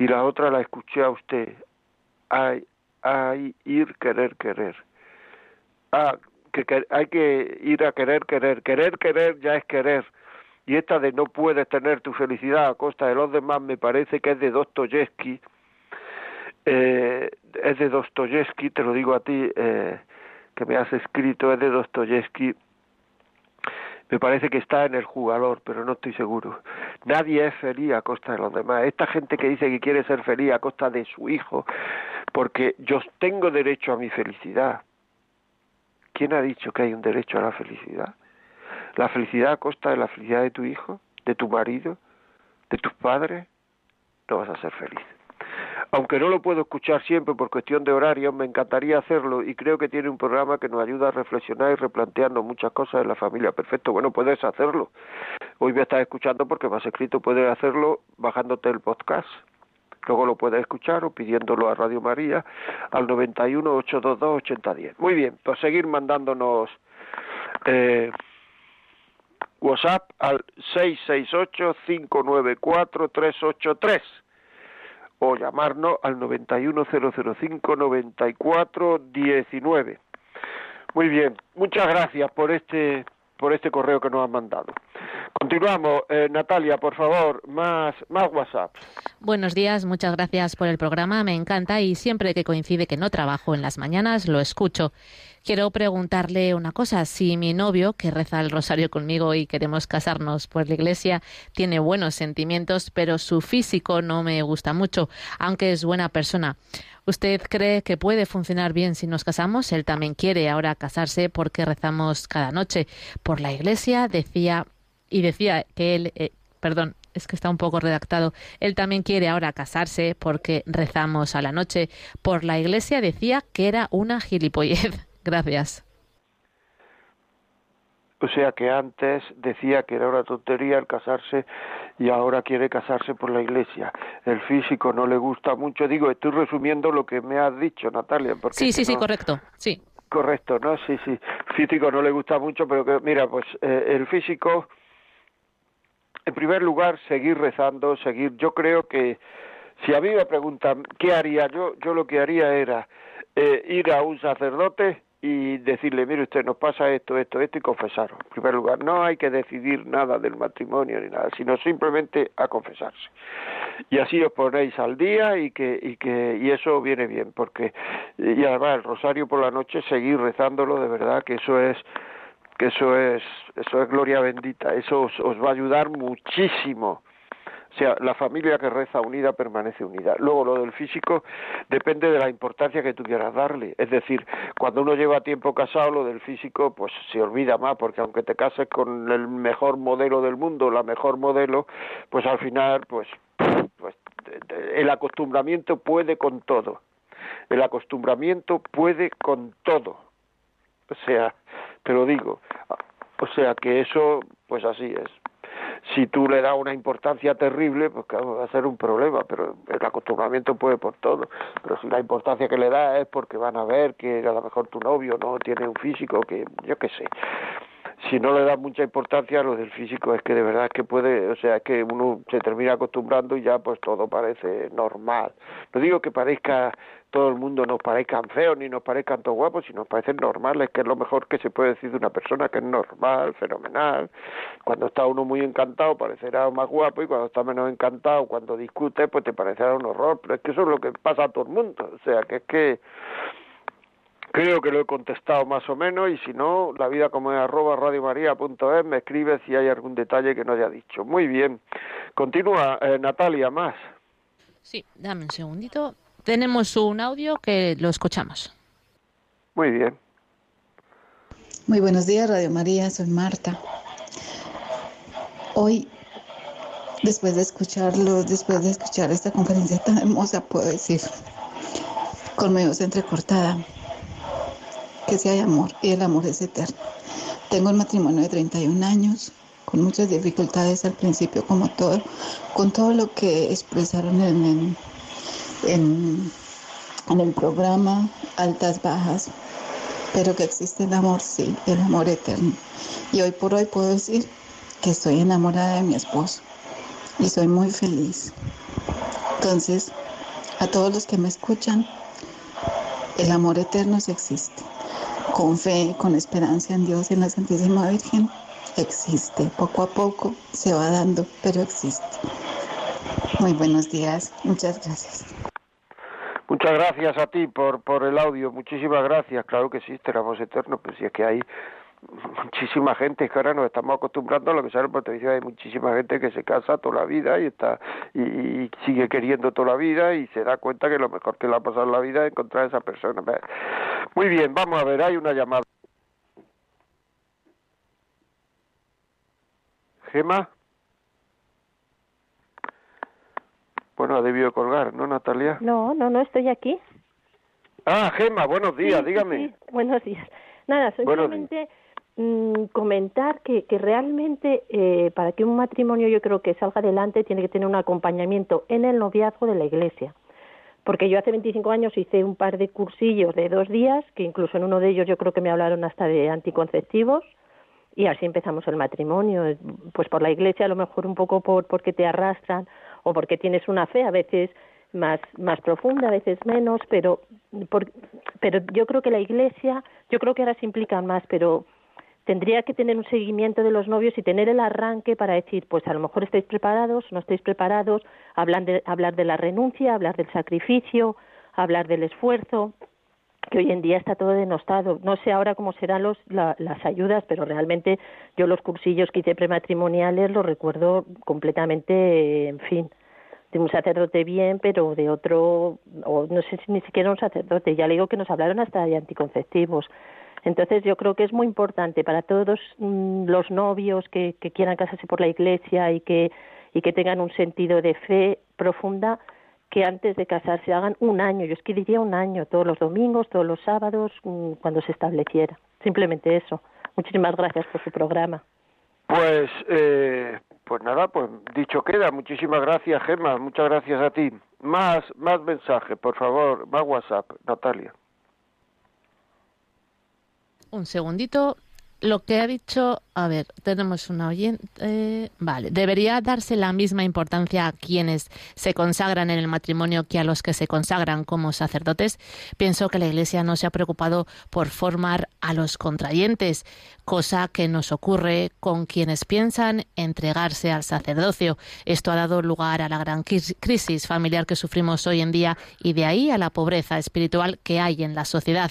y la otra la escuché a usted. Hay, hay ir, querer, querer. Ah, que, hay que ir a querer, querer. Querer, querer ya es querer. Y esta de no puedes tener tu felicidad a costa de los demás me parece que es de Dostoyevsky. Eh, es de Dostoyevsky, te lo digo a ti, eh, que me has escrito es de Dostoyevsky. Me parece que está en el jugador, pero no estoy seguro. Nadie es feliz a costa de los demás. Esta gente que dice que quiere ser feliz a costa de su hijo, porque yo tengo derecho a mi felicidad. ¿Quién ha dicho que hay un derecho a la felicidad? ¿La felicidad a costa de la felicidad de tu hijo, de tu marido, de tus padres? No vas a ser feliz aunque no lo puedo escuchar siempre por cuestión de horario, me encantaría hacerlo y creo que tiene un programa que nos ayuda a reflexionar y replantearnos muchas cosas en la familia. Perfecto, bueno, puedes hacerlo. Hoy me estás escuchando porque me has escrito, puedes hacerlo bajándote el podcast. Luego lo puedes escuchar o pidiéndolo a Radio María al 91 822 8010. Muy bien, pues seguir mandándonos eh, WhatsApp al 668 594 383 o llamarnos al 910059419. Muy bien, muchas gracias por este por este correo que nos han mandado. Continuamos, eh, Natalia, por favor, más más WhatsApp. Buenos días, muchas gracias por el programa, me encanta y siempre que coincide que no trabajo en las mañanas lo escucho. Quiero preguntarle una cosa. Si mi novio, que reza el rosario conmigo y queremos casarnos por la iglesia, tiene buenos sentimientos, pero su físico no me gusta mucho, aunque es buena persona. ¿Usted cree que puede funcionar bien si nos casamos? Él también quiere ahora casarse porque rezamos cada noche por la iglesia, decía, y decía que él, eh, perdón, es que está un poco redactado. Él también quiere ahora casarse porque rezamos a la noche. Por la iglesia decía que era una gilipollez. Gracias. O sea que antes decía que era una tontería el casarse y ahora quiere casarse por la iglesia. El físico no le gusta mucho. Digo, estoy resumiendo lo que me has dicho, Natalia. Porque sí, sí, sí, correcto. Sí. Correcto, ¿no? Sí, sí. Físico no le gusta mucho, pero que, mira, pues eh, el físico, en primer lugar, seguir rezando, seguir. Yo creo que si a mí me preguntan qué haría yo, yo lo que haría era eh, ir a un sacerdote y decirle, mire usted, nos pasa esto, esto, esto y confesaros. En primer lugar, no hay que decidir nada del matrimonio ni nada, sino simplemente a confesarse. Y así os ponéis al día y que y que y eso viene bien, porque y además el rosario por la noche seguir rezándolo de verdad que eso es que eso es eso es gloria bendita, eso os va a ayudar muchísimo o sea, la familia que reza unida permanece unida. Luego, lo del físico depende de la importancia que tú quieras darle. Es decir, cuando uno lleva tiempo casado, lo del físico, pues se olvida más, porque aunque te cases con el mejor modelo del mundo, la mejor modelo, pues al final, pues, pues el acostumbramiento puede con todo. El acostumbramiento puede con todo. O sea, te lo digo. O sea que eso, pues así es si tú le das una importancia terrible, pues claro, va a ser un problema, pero el acostumbramiento puede por todo. Pero si la importancia que le das es porque van a ver que a lo mejor tu novio no tiene un físico, que yo qué sé. Si no le das mucha importancia a lo del físico, es que de verdad es que puede, o sea, es que uno se termina acostumbrando y ya pues todo parece normal. No digo que parezca todo el mundo nos parezcan feos ni nos parezcan todos guapos, sino nos parecen normales, que es lo mejor que se puede decir de una persona que es normal, fenomenal. Cuando está uno muy encantado parecerá más guapo y cuando está menos encantado, cuando discute, pues te parecerá un horror. Pero es que eso es lo que pasa a todo el mundo. O sea, que es que creo que lo he contestado más o menos y si no, la vida como es arroba radiomaria.es, me escribe si hay algún detalle que no haya dicho. Muy bien. Continúa, eh, Natalia, más. Sí, dame un segundito tenemos un audio que lo escuchamos. Muy bien. Muy buenos días, Radio María, soy Marta. Hoy, después de escucharlo, después de escuchar esta conferencia tan hermosa, puedo decir, con mi voz entrecortada, que si hay amor y el amor es eterno. Tengo un matrimonio de 31 años, con muchas dificultades al principio, como todo, con todo lo que expresaron en, en en, el programa Altas Bajas, pero que existe el amor, sí, el amor eterno. Y hoy por hoy puedo decir que estoy enamorada de mi esposo y soy muy feliz. Entonces, a todos los que me escuchan, el amor eterno sí existe. Con fe, con esperanza en Dios, en la Santísima Virgen, existe. Poco a poco se va dando, pero existe. Muy buenos días. Muchas gracias. Muchas gracias a ti por, por el audio, muchísimas gracias. Claro que existe el amor eterno, pero si es que hay muchísima gente, es que ahora nos estamos acostumbrando a lo que sale por televisión, hay muchísima gente que se casa toda la vida y está y, sigue queriendo toda la vida y se da cuenta que lo mejor que le ha pasado en la vida es encontrar a esa persona. Muy bien, vamos a ver, hay una llamada. Gema. Bueno, ha debido colgar, ¿no, Natalia? No, no, no, estoy aquí. Ah, Gema, buenos días, dígame. Buenos días. Nada, solamente mm, comentar que, que realmente eh, para que un matrimonio yo creo que salga adelante tiene que tener un acompañamiento en el noviazgo de la iglesia. Porque yo hace 25 años hice un par de cursillos de dos días, que incluso en uno de ellos yo creo que me hablaron hasta de anticonceptivos, y así empezamos el matrimonio. Pues por la iglesia, a lo mejor un poco por porque te arrastran o porque tienes una fe, a veces más, más profunda, a veces menos, pero, pero yo creo que la Iglesia, yo creo que ahora se implican más, pero tendría que tener un seguimiento de los novios y tener el arranque para decir, pues a lo mejor estáis preparados, no estáis preparados, hablar de, hablar de la renuncia, hablar del sacrificio, hablar del esfuerzo, que hoy en día está todo denostado. No sé ahora cómo serán los, las ayudas, pero realmente yo los cursillos que hice prematrimoniales los recuerdo completamente, en fin, de un sacerdote bien, pero de otro, o no sé si ni siquiera un sacerdote, ya le digo que nos hablaron hasta de anticonceptivos. Entonces yo creo que es muy importante para todos mm, los novios que, quieran casarse por la iglesia y que, y que tengan un sentido de fe profunda, que antes de casarse hagan un año, yo es que diría un año, todos los domingos, todos los sábados, mm, cuando se estableciera. Simplemente eso. Muchísimas gracias por su programa. Pues eh, pues nada, pues dicho queda. Muchísimas gracias, Gemma. Muchas gracias a ti. Más, más mensajes, por favor. Más WhatsApp, Natalia. Un segundito lo que ha dicho, a ver, tenemos una oyente, vale, debería darse la misma importancia a quienes se consagran en el matrimonio que a los que se consagran como sacerdotes. Pienso que la Iglesia no se ha preocupado por formar a los contrayentes, cosa que nos ocurre con quienes piensan entregarse al sacerdocio. Esto ha dado lugar a la gran crisis familiar que sufrimos hoy en día y de ahí a la pobreza espiritual que hay en la sociedad.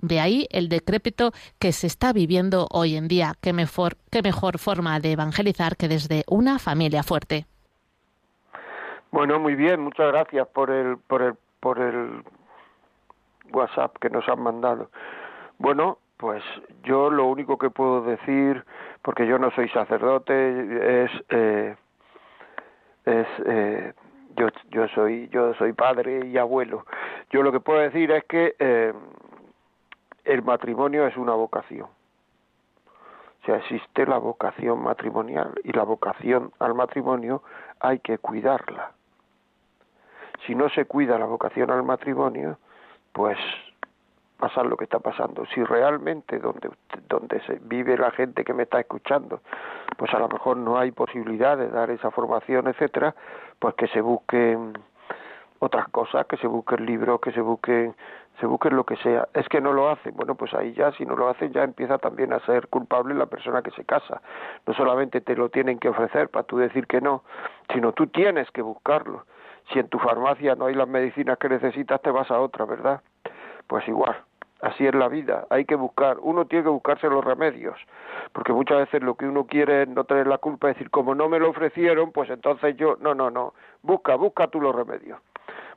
De ahí el decrépito que se está viviendo hoy en día. Qué mejor, qué mejor forma de evangelizar que desde una familia fuerte. Bueno, muy bien, muchas gracias por el, por el, por el WhatsApp que nos han mandado. Bueno, pues yo lo único que puedo decir, porque yo no soy sacerdote, es, eh, es eh, yo, yo soy, yo soy padre y abuelo. Yo lo que puedo decir es que eh, el matrimonio es una vocación. O sea, existe la vocación matrimonial y la vocación al matrimonio hay que cuidarla. Si no se cuida la vocación al matrimonio, pues pasa lo que está pasando. Si realmente donde, donde se vive la gente que me está escuchando, pues a lo mejor no hay posibilidad de dar esa formación, etcétera, pues que se busquen otras cosas, que se busquen libros, que se busquen se busquen lo que sea. Es que no lo hacen. Bueno, pues ahí ya, si no lo hacen, ya empieza también a ser culpable la persona que se casa. No solamente te lo tienen que ofrecer para tú decir que no, sino tú tienes que buscarlo. Si en tu farmacia no hay las medicinas que necesitas, te vas a otra, ¿verdad? Pues igual. Así es la vida, hay que buscar, uno tiene que buscarse los remedios, porque muchas veces lo que uno quiere es no tener la culpa, es decir, como no me lo ofrecieron, pues entonces yo, no, no, no, busca, busca tú los remedios.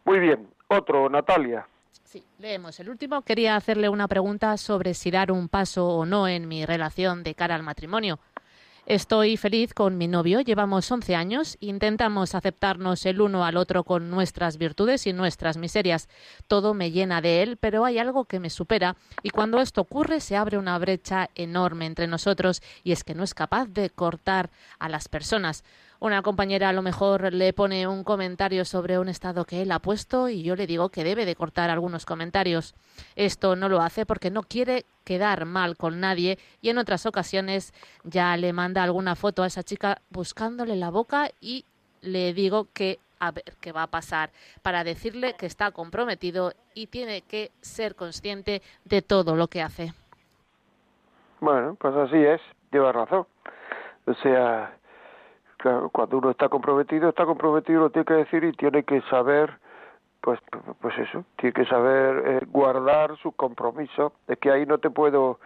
Muy bien, otro, Natalia. Sí, leemos el último. Quería hacerle una pregunta sobre si dar un paso o no en mi relación de cara al matrimonio. Estoy feliz con mi novio, llevamos 11 años, intentamos aceptarnos el uno al otro con nuestras virtudes y nuestras miserias. Todo me llena de él, pero hay algo que me supera y cuando esto ocurre se abre una brecha enorme entre nosotros y es que no es capaz de cortar a las personas una compañera a lo mejor le pone un comentario sobre un estado que él ha puesto y yo le digo que debe de cortar algunos comentarios. Esto no lo hace porque no quiere quedar mal con nadie y en otras ocasiones ya le manda alguna foto a esa chica buscándole la boca y le digo que a ver qué va a pasar para decirle que está comprometido y tiene que ser consciente de todo lo que hace. Bueno, pues así es, lleva razón. O sea, cuando uno está comprometido, está comprometido, lo tiene que decir y tiene que saber pues, pues eso, tiene que saber eh, guardar su compromiso. Es que ahí no te puedo,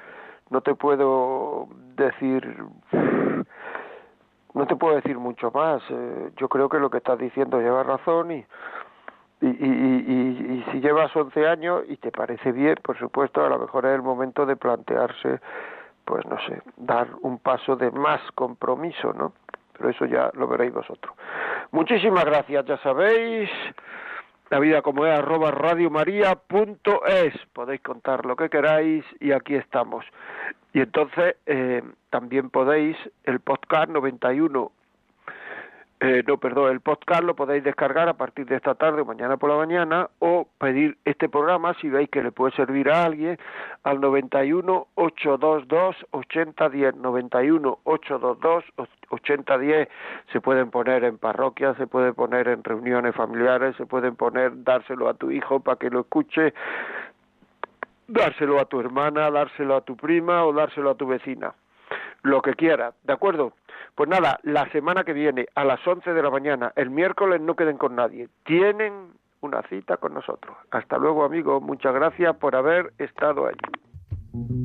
no te puedo decir, no te puedo decir mucho más. Eh, yo creo que lo que estás diciendo lleva razón y, y, y, y, y, si llevas 11 años y te parece bien, por supuesto, a lo mejor es el momento de plantearse, pues no sé, dar un paso de más compromiso, ¿no? Pero eso ya lo veréis vosotros. Muchísimas gracias, ya sabéis, la vida como es arroba radiomaria.es, podéis contar lo que queráis y aquí estamos. Y entonces eh, también podéis el podcast 91 eh, no, perdón, el podcast lo podéis descargar a partir de esta tarde o mañana por la mañana o pedir este programa si veis que le puede servir a alguien al 91 822 8010 91 822 8010 se pueden poner en parroquias, se puede poner en reuniones familiares, se pueden poner dárselo a tu hijo para que lo escuche dárselo a tu hermana, dárselo a tu prima o dárselo a tu vecina lo que quiera, ¿de acuerdo? Pues nada, la semana que viene a las 11 de la mañana, el miércoles no queden con nadie, tienen una cita con nosotros. Hasta luego amigos, muchas gracias por haber estado allí.